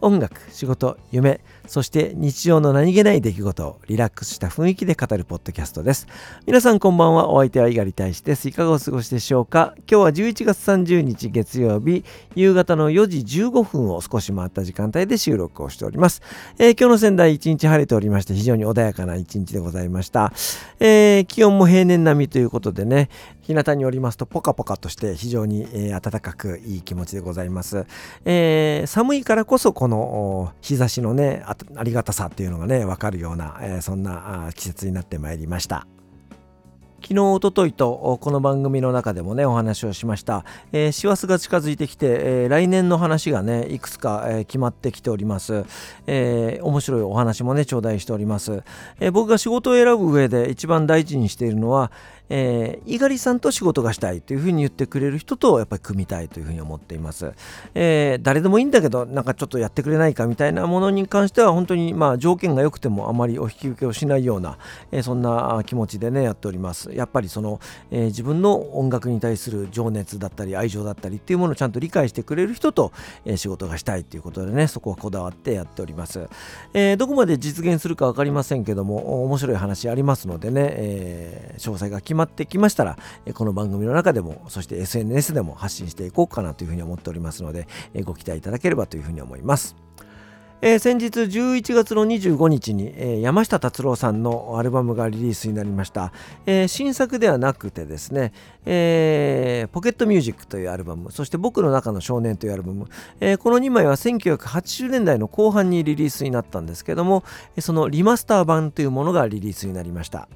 音楽仕事夢そして日常の何気ない出来事をリラックスした雰囲気で語るポッドキャストです。皆さんこんばんは。お相手は猪狩大使ですいかがお過ごしでしょうか。今日は11月30日月曜日夕方の4時15分を少し回った時間帯で収録をしております、えー、今日の仙台一日晴れておりまして非常に穏やかな一日でございました、えー、気温も平年並みということでね日向におりますとポカポカとして非常に、えー、暖かくいい気持ちでございます、えー、寒いからこそこの日差しのねありがたさっていうのがね分かるような、えー、そんな季節になってまいりました。昨日、おとといとこの番組の中でもねお話をしました、えー、師走が近づいてきて、えー、来年の話がねいくつか、えー、決まってきております、えー、面白いお話もね頂戴しております、えー、僕が仕事を選ぶ上で一番大事にしているのは、えー、猪狩さんと仕事がしたいというふうに言ってくれる人とやっぱり組みたいというふうに思っています、えー、誰でもいいんだけどなんかちょっとやってくれないかみたいなものに関しては本当にまあ条件が良くてもあまりお引き受けをしないような、えー、そんな気持ちでねやっております。やっぱりその、えー、自分の音楽に対する情熱だったり愛情だったりっていうものをちゃんと理解してくれる人と、えー、仕事がしたいということでねそこはこだわってやっております、えー、どこまで実現するか分かりませんけども面白い話ありますのでね、えー、詳細が決まってきましたらこの番組の中でもそして SNS でも発信していこうかなというふうに思っておりますのでご期待いただければというふうに思います。えー、先日11月の25日に、えー、山下達郎さんのアルバムがリリースになりました、えー、新作ではなくてですね、えポケットミュージックというアルバムそして僕の中の少年というアルバム、えこの2枚は1980年代の後半にリリースになったんですけどもそのリマスター版というものがリリースになりました。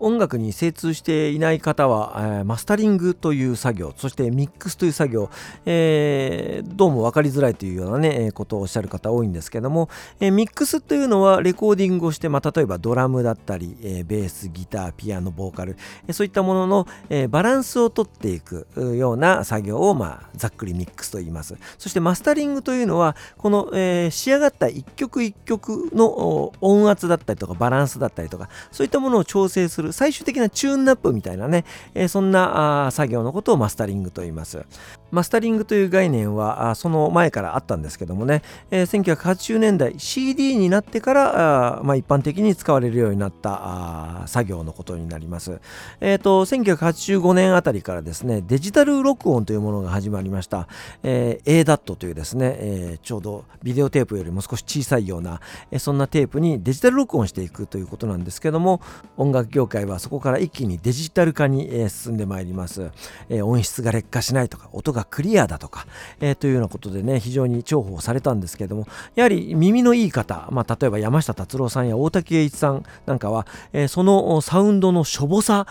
音楽に精通していない方は、えー、マスタリングという作業そしてミックスという作業、えー、どうも分かりづらいというようなねことをおっしゃる方多いんですけども、えー、ミックスというのはレコーディングをして、まあ、例えばドラムだったり、えベースギターピアノボーカル、えそういったものの、えバランスをとっていくような作業を、まあ、ざっくりミックスと言います。そしてマスタリングというのはこの、え仕上がった一曲一曲の音圧だったりとかバランスだったりとかそういったものを調整する最終的なチューンナップみたいなね、えー、そんな作業のことをマスタリングと言います。マスタリングという概念はその前からあったんですけどもね、えー、1980年代 CD になってから、まあ、一般的に使われるようになった作業のことになります。えっ、ー、と1985年あたりからですねデジタル録音というものが始まりました。えー、ADAT というですね、えー、ちょうどビデオテープよりも少し小さいような、え、そんなテープにデジタル録音していくということなんですけども音楽業界はそこから一気にデジタル化に、え、進んでまいります、え、音質が劣化しないとか音ががクリアだとか、えー、というようなことでね非常に重宝されたんですけれどもやはり耳のいい方、まあ、例えば山下達郎さんや大竹栄一さんなんかは、えー、そのサウンドのしょぼさ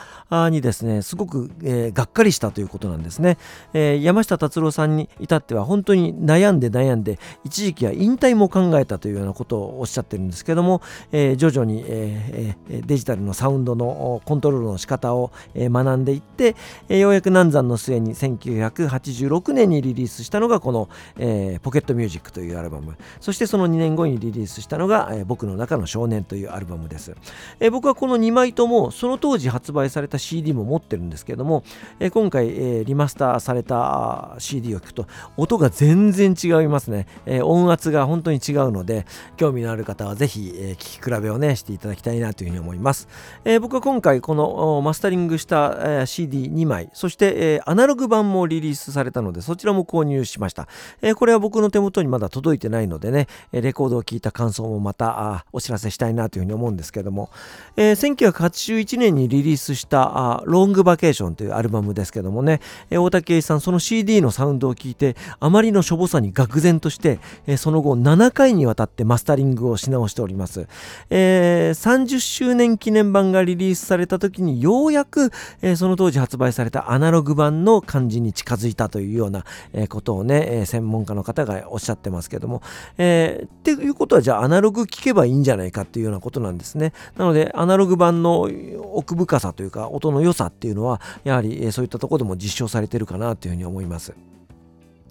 にですねすごく、えー、がっかりしたということなんですね、えー、山下達郎さんに至っては本当に悩んで悩んで一時期は引退も考えたというようなことをおっしゃってるんですけども、えー、徐々に、えー、デジタルのサウンドのコントロールの仕方を、学んでいって、えー、ようやく難産の末に1980 96年にリリースしたのがこの、えー、ポケットミュージックというアルバム。そしてその2年後にリリースしたのが、えー、僕の中の少年というアルバムです、えー、僕はこの2枚ともその当時発売された CD も持ってるんですけども、えー、今回、えー、リマスターされた CD を聴くと音が全然違いますね、えー、音圧が本当に違うので興味のある方はぜひ、えー、聴き比べをねしていただきたいなというふうに思います、えー、僕は今回このマスタリングした、えー、CD2 枚そして、えー、アナログ版もリリースされたのでそちらも購入しました、えー、これは僕の手元にまだ届いてないのでねレコードを聴いた感想もまたお知らせしたいなというふうに思うんですけども、えー、1981年にリリースしたあロングバケーションというアルバムですけどもね、えー、大竹栄さんその CD のサウンドを聞いてあまりのしょぼさに愕然として、えー、その後7回にわたってマスタリングをし直しております、えー、30周年記念版がリリースされた時にようやく、えー、その当時発売されたアナログ版の感じに近づいたとというような、えことをね、え専門家の方がおっしゃってますけども、えー、っていうことはじゃあアナログ聞けばいいんじゃないかっていうようなことなんですね。なのでアナログ版の奥深さというか音の良さっていうのはやはりそういったところでも実証されてるかなというふうに思います。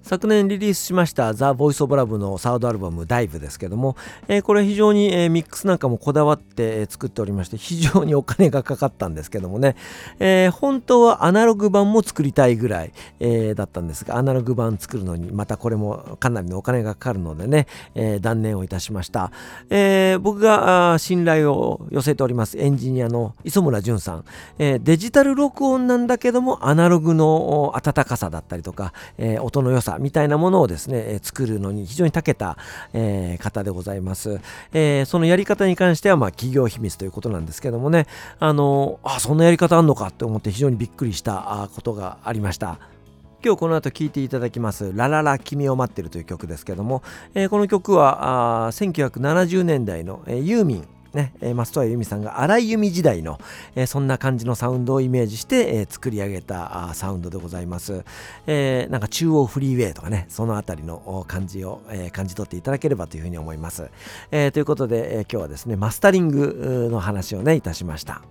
昨年リリースしましたザ・ボイス・オブ・ラブのサードアルバム「ダイブ」ですけども、えー、これ非常に、えー、ミックスなんかもこだわって、作っておりまして非常にお金がかかったんですけどもね、えー、本当はアナログ版も作りたいぐらい、えー、だったんですがアナログ版作るのにまたこれもかなりのお金がかかるのでね、えー、断念をいたしました、えー、僕が信頼を寄せておりますエンジニアの磯村淳さん、えー、デジタル録音なんだけどもアナログの温かさだったりとか、えー、音の良さみたいなものをですね作るのに非常に長けた、えー、方でございます、えー、そのやり方に関してはまあ企業秘密ということなんですけどもね。あのあそんなやり方あんのかって思って非常にびっくりしたことがありました。今日この後聴いていただきます「ラララ君を待ってる」という曲ですけども、えー、この曲はあ1970年代の、えー、ユーミン。ね、松任谷由実さんが荒井由実時代の、えー、そんな感じのサウンドをイメージして、えー、作り上げたあサウンドでございます、えー、なんか中央フリーウェイとかねそのあたりの感じを、えー、感じ取っていただければというふうに思います、えー、ということで、えー、今日はですねマスタリングの話をねいたしました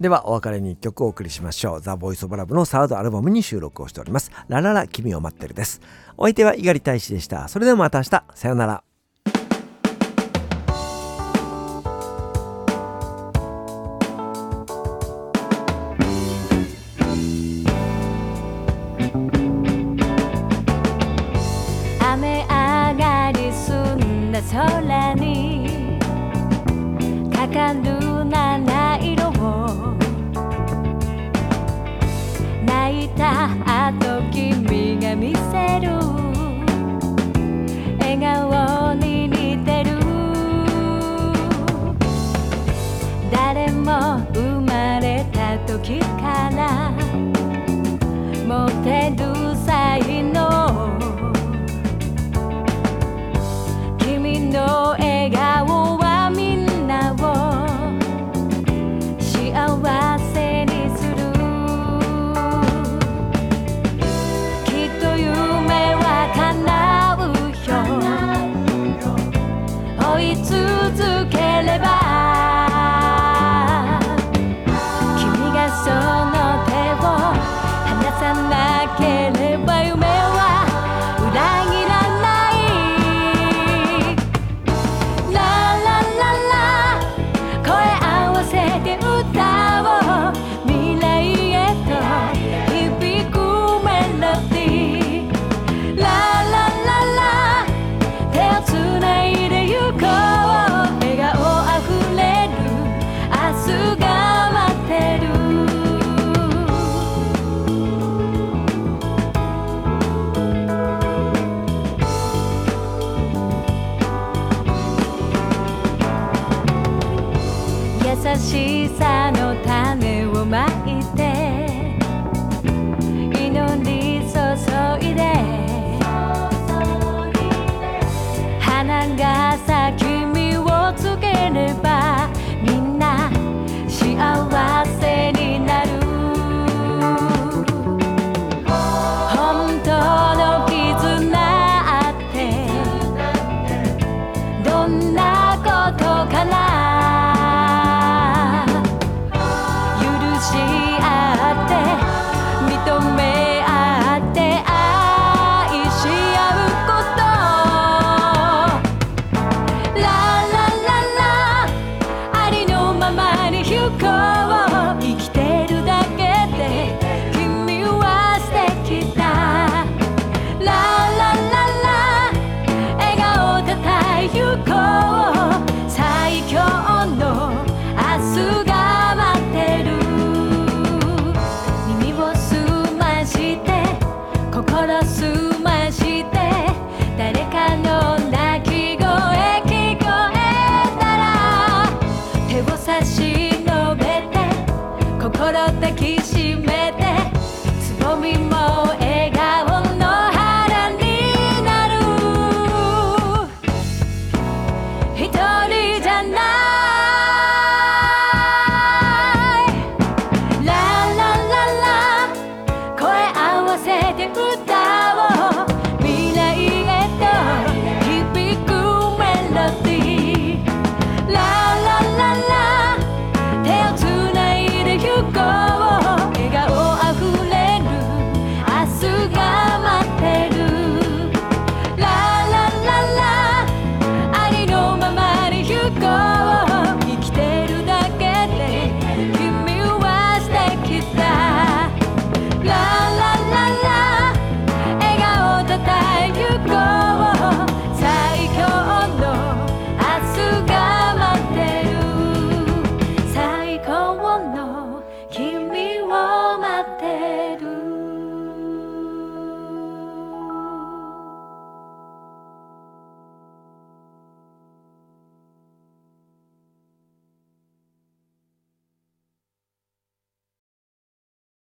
ではお別れに1曲お送りしましょう。ザ・ボイス・オブ・ラブのサードアルバムに収録をしております。ラララ君を待ってるです。お相手は猪狩大使でした。それではまた明日。さようなら。たしさの種をまいて